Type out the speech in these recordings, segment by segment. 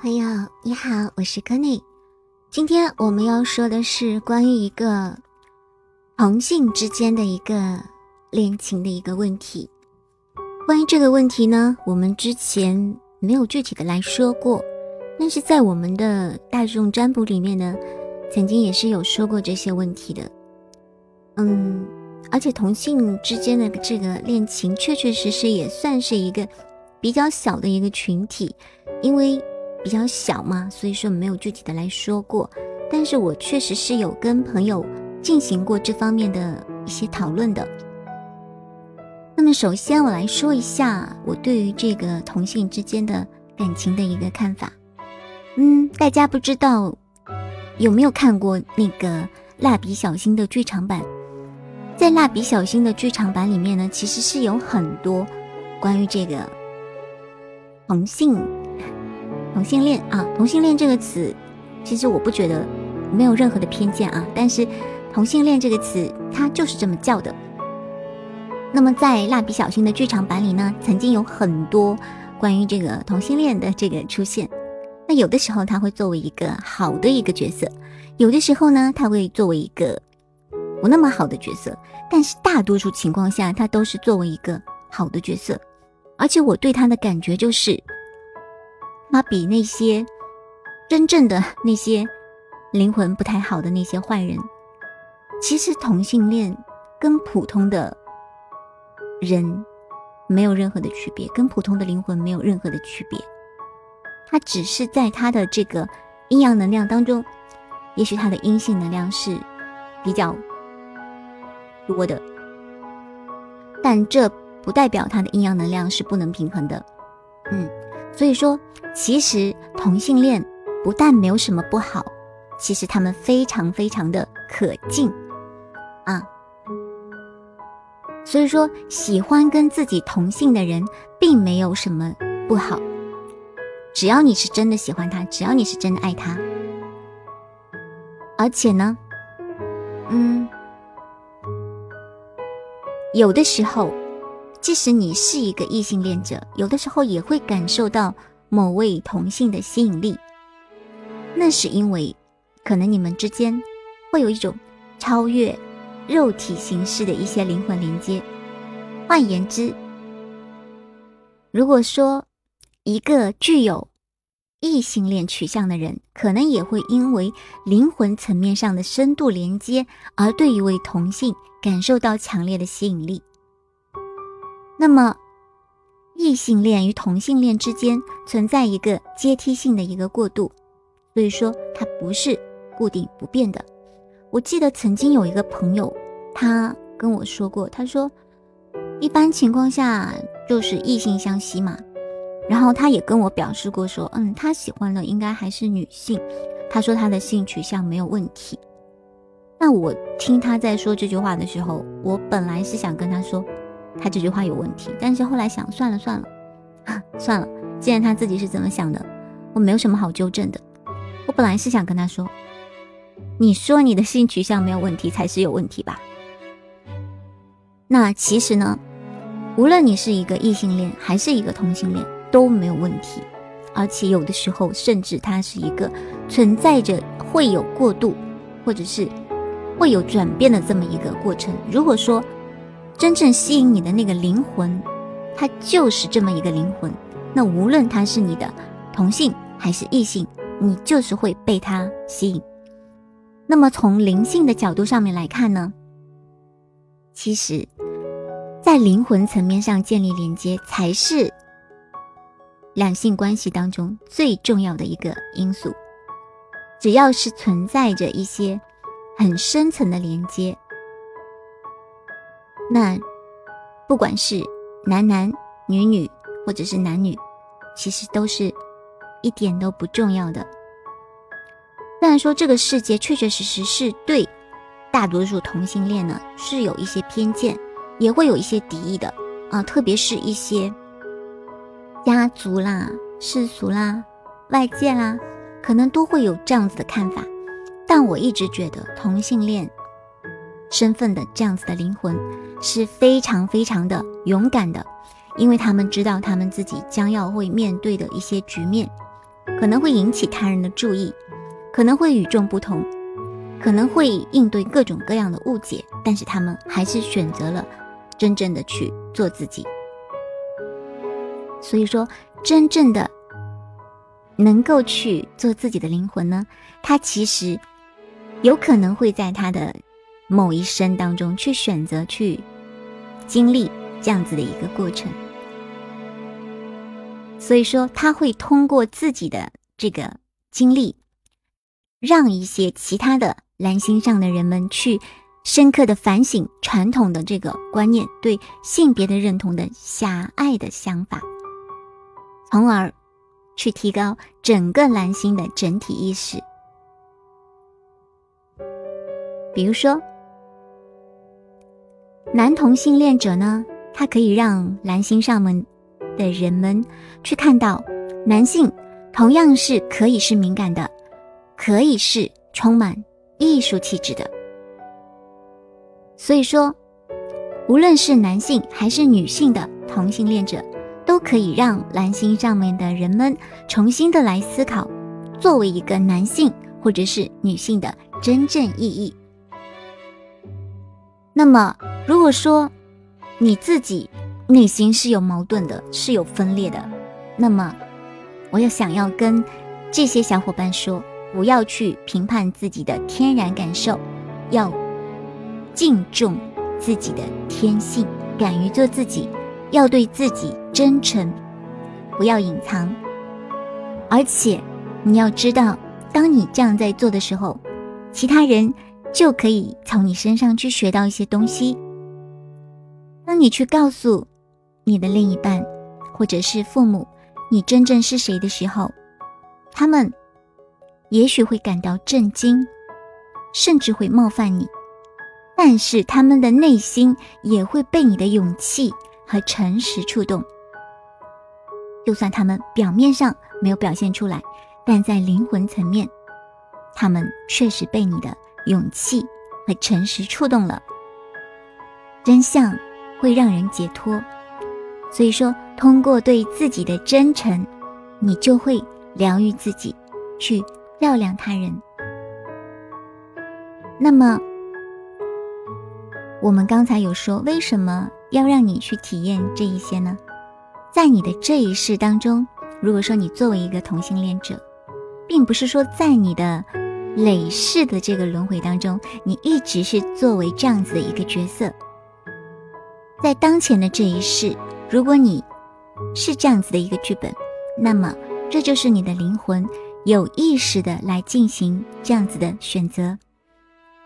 朋友你好，我是柯内。今天我们要说的是关于一个同性之间的一个恋情的一个问题。关于这个问题呢，我们之前没有具体的来说过，但是在我们的大众占卜里面呢，曾经也是有说过这些问题的。嗯，而且同性之间的这个恋情，确确实实也算是一个比较小的一个群体，因为。比较小嘛，所以说没有具体的来说过。但是我确实是有跟朋友进行过这方面的一些讨论的。那么首先我来说一下我对于这个同性之间的感情的一个看法。嗯，大家不知道有没有看过那个蜡笔小新的剧场版？在蜡笔小新的剧场版里面呢，其实是有很多关于这个同性。同性恋啊，同性恋这个词，其实我不觉得没有任何的偏见啊。但是同性恋这个词，它就是这么叫的。那么在蜡笔小新的剧场版里呢，曾经有很多关于这个同性恋的这个出现。那有的时候他会作为一个好的一个角色，有的时候呢他会作为一个不那么好的角色。但是大多数情况下，他都是作为一个好的角色。而且我对他的感觉就是。他比那些真正的那些灵魂不太好的那些坏人，其实同性恋跟普通的人没有任何的区别，跟普通的灵魂没有任何的区别。他只是在他的这个阴阳能量当中，也许他的阴性能量是比较多的，但这不代表他的阴阳能量是不能平衡的。嗯。所以说，其实同性恋不但没有什么不好，其实他们非常非常的可敬啊。所以说，喜欢跟自己同性的人，并没有什么不好，只要你是真的喜欢他，只要你是真的爱他，而且呢，嗯，有的时候。即使你是一个异性恋者，有的时候也会感受到某位同性的吸引力。那是因为，可能你们之间会有一种超越肉体形式的一些灵魂连接。换言之，如果说一个具有异性恋取向的人，可能也会因为灵魂层面上的深度连接，而对一位同性感受到强烈的吸引力。那么，异性恋与同性恋之间存在一个阶梯性的一个过渡，所以说它不是固定不变的。我记得曾经有一个朋友，他跟我说过，他说一般情况下就是异性相吸嘛。然后他也跟我表示过说，嗯，他喜欢的应该还是女性。他说他的性取向没有问题。那我听他在说这句话的时候，我本来是想跟他说。他这句话有问题，但是后来想，算了算了，算了。既然他自己是怎么想的，我没有什么好纠正的。我本来是想跟他说，你说你的性取向没有问题才是有问题吧？那其实呢，无论你是一个异性恋还是一个同性恋都没有问题，而且有的时候甚至它是一个存在着会有过度，或者是会有转变的这么一个过程。如果说，真正吸引你的那个灵魂，它就是这么一个灵魂。那无论他是你的同性还是异性，你就是会被他吸引。那么从灵性的角度上面来看呢，其实，在灵魂层面上建立连接，才是两性关系当中最重要的一个因素。只要是存在着一些很深层的连接。那，不管是男男、女女，或者是男女，其实都是一点都不重要的。虽然说这个世界确确实实是对大多数同性恋呢是有一些偏见，也会有一些敌意的啊，特别是一些家族啦、世俗啦、外界啦，可能都会有这样子的看法。但我一直觉得同性恋。身份的这样子的灵魂是非常非常的勇敢的，因为他们知道他们自己将要会面对的一些局面，可能会引起他人的注意，可能会与众不同，可能会应对各种各样的误解，但是他们还是选择了真正的去做自己。所以说，真正的能够去做自己的灵魂呢，他其实有可能会在他的某一生当中去选择去经历这样子的一个过程。所以说，他会通过自己的这个经历，让一些其他的蓝星上的人们去深刻的反省传统的这个观念对性别的认同的狭隘的想法，从而去提高整个蓝星的整体意识。比如说，男同性恋者呢，他可以让蓝星上们。的人们去看到，男性同样是可以是敏感的，可以是充满艺术气质的。所以说，无论是男性还是女性的同性恋者，都可以让蓝星上面的人们重新的来思考，作为一个男性或者是女性的真正意义。那么，如果说你自己，内心是有矛盾的，是有分裂的。那么，我要想要跟这些小伙伴说，不要去评判自己的天然感受，要敬重自己的天性，敢于做自己，要对自己真诚，不要隐藏。而且，你要知道，当你这样在做的时候，其他人就可以从你身上去学到一些东西。当你去告诉。你的另一半，或者是父母，你真正是谁的时候，他们也许会感到震惊，甚至会冒犯你，但是他们的内心也会被你的勇气和诚实触动。就算他们表面上没有表现出来，但在灵魂层面，他们确实被你的勇气和诚实触动了。真相会让人解脱。所以说，通过对自己的真诚，你就会疗愈自己，去照亮他人。那么，我们刚才有说，为什么要让你去体验这一些呢？在你的这一世当中，如果说你作为一个同性恋者，并不是说在你的累世的这个轮回当中，你一直是作为这样子的一个角色，在当前的这一世。如果你是这样子的一个剧本，那么这就是你的灵魂有意识的来进行这样子的选择，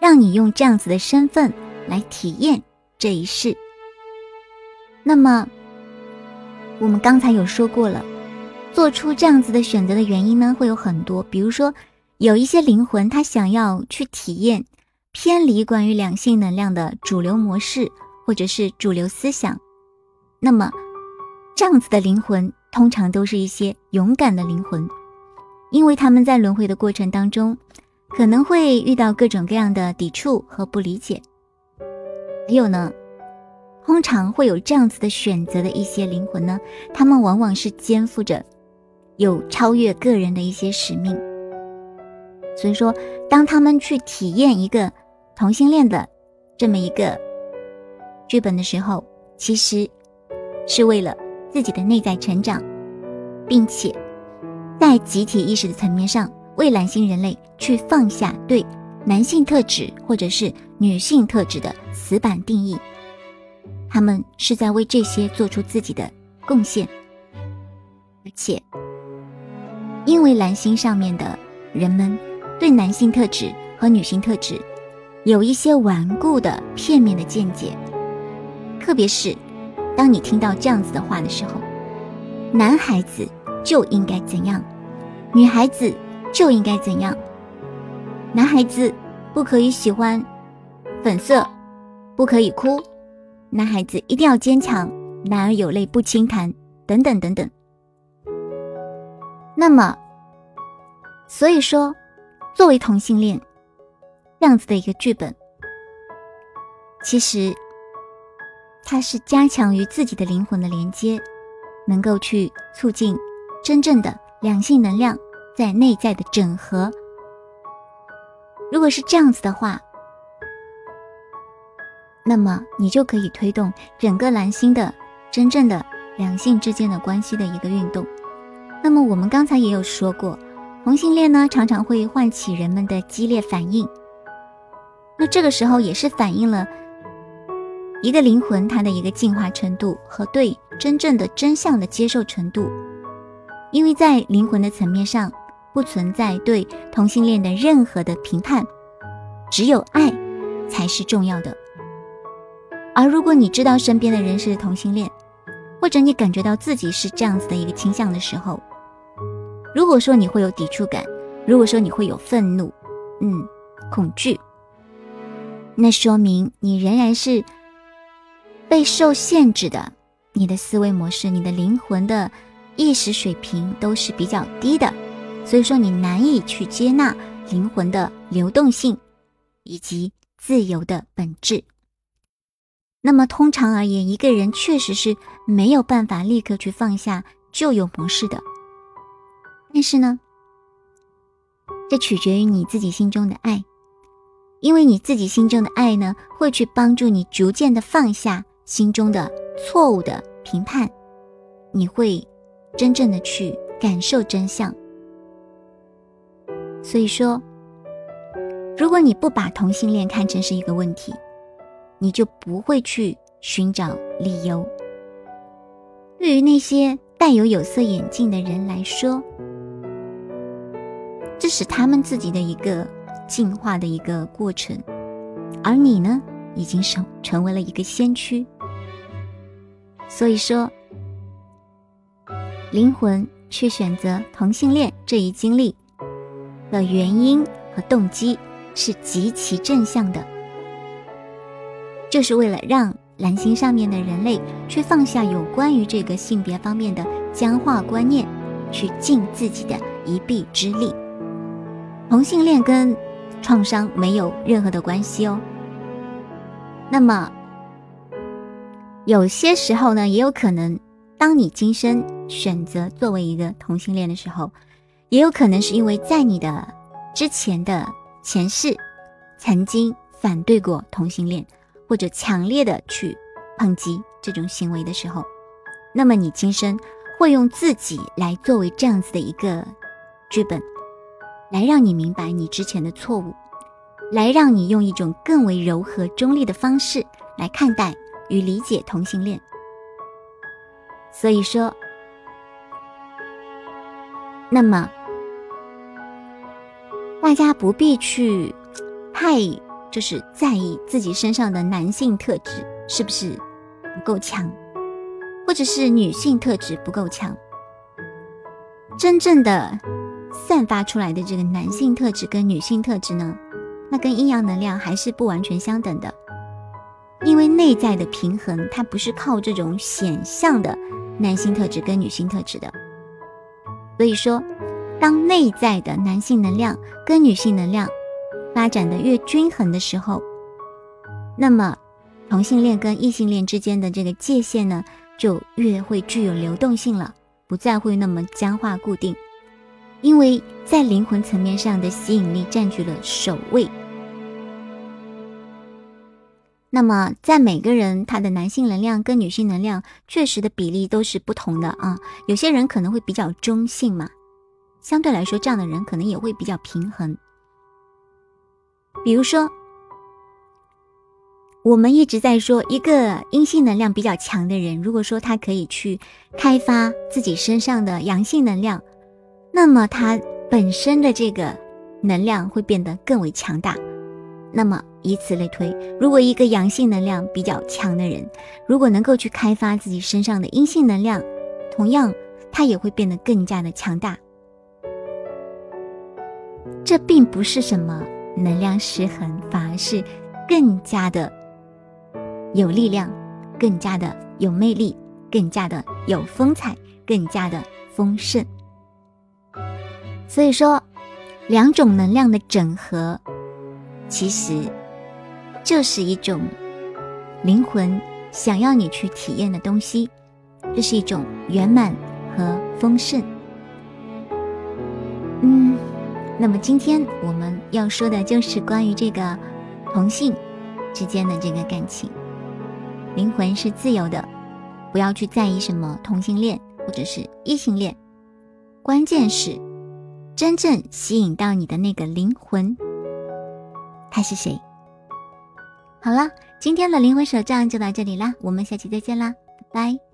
让你用这样子的身份来体验这一世。那么我们刚才有说过了，做出这样子的选择的原因呢，会有很多，比如说有一些灵魂他想要去体验偏离关于两性能量的主流模式，或者是主流思想。那么，这样子的灵魂通常都是一些勇敢的灵魂，因为他们在轮回的过程当中，可能会遇到各种各样的抵触和不理解。还有呢，通常会有这样子的选择的一些灵魂呢，他们往往是肩负着有超越个人的一些使命。所以说，当他们去体验一个同性恋的这么一个剧本的时候，其实。是为了自己的内在成长，并且在集体意识的层面上，为蓝星人类去放下对男性特质或者是女性特质的死板定义。他们是在为这些做出自己的贡献，而且因为蓝星上面的人们对男性特质和女性特质有一些顽固的片面的见解，特别是。当你听到这样子的话的时候，男孩子就应该怎样，女孩子就应该怎样。男孩子不可以喜欢粉色，不可以哭，男孩子一定要坚强，男儿有泪不轻弹，等等等等。那么，所以说，作为同性恋这样子的一个剧本，其实。它是加强与自己的灵魂的连接，能够去促进真正的两性能量在内在的整合。如果是这样子的话，那么你就可以推动整个蓝星的真正的两性之间的关系的一个运动。那么我们刚才也有说过，同性恋呢常常会唤起人们的激烈反应。那这个时候也是反映了一个灵魂它的一个进化程度和对真正的真相的接受程度。因为在灵魂的层面上不存在对同性恋的任何的评判，只有爱才是重要的。而如果你知道身边的人是同性恋，或者你感觉到自己是这样子的一个倾向的时候，如果说你会有抵触感，如果说你会有愤怒，嗯，恐惧，那说明你仍然是被受限制的，你的思维模式，你的灵魂的意识水平都是比较低的，所以说你难以去接纳灵魂的流动性以及自由的本质。那么，通常而言，一个人确实是没有办法立刻去放下旧有模式的。但是呢，这取决于你自己心中的爱，因为你自己心中的爱呢，会去帮助你逐渐的放下心中的错误的评判，你会真正的去感受真相。所以说，如果你不把同性恋看成是一个问题，你就不会去寻找理由。对于那些戴有有色眼镜的人来说，这是他们自己的一个进化的一个过程，而你呢，已经成成为了一个先驱。所以说，灵魂去选择同性恋这一经历的原因和动机是极其正向的。就是为了让蓝星上面的人类去放下有关于这个性别方面的僵化观念，去尽自己的一臂之力。同性恋跟创伤没有任何的关系哦。那么有些时候呢，也有可能，当你今生选择作为一个同性恋的时候，也有可能是因为在你的之前的前世曾经反对过同性恋。或者强烈的去抨击这种行为的时候，那么你今生会用自己来作为这样子的一个剧本，来让你明白你之前的错误，来让你用一种更为柔和中立的方式来看待与理解同性恋。所以说，那么大家不必去太。就是在意自己身上的男性特质是不是不够强，或者是女性特质不够强。真正的散发出来的这个男性特质跟女性特质呢，那跟阴阳能量还是不完全相等的。因为内在的平衡，它不是靠这种显象的男性特质跟女性特质的。所以说，当内在的男性能量跟女性能量。发展的越均衡的时候，那么同性恋跟异性恋之间的这个界限呢，就越会具有流动性了，不再会那么僵化固定，因为在灵魂层面上的吸引力占据了首位。那么在每个人他的男性能量跟女性能量确实的比例都是不同的啊，有些人可能会比较中性嘛，相对来说这样的人可能也会比较平衡。比如说，我们一直在说一个阴性能量比较强的人，如果说他可以去开发自己身上的阳性能量，那么他本身的这个能量会变得更为强大。那么以此类推，如果一个阳性能量比较强的人，如果能够去开发自己身上的阴性能量，同样他也会变得更加的强大。这并不是什么。能量失衡，反而是更加的有力量，更加的有魅力，更加的有风采，更加的丰盛。所以说，两种能量的整合，其实就是一种灵魂想要你去体验的东西，这是一种圆满和丰盛。嗯，那么今天我们要说的就是关于这个同性之间的这个感情。灵魂是自由的，不要去在意什么同性恋或者是异性恋，关键是真正吸引到你的那个灵魂，他是谁？好了，今天的灵魂手账就到这里啦，我们下期再见啦，拜拜。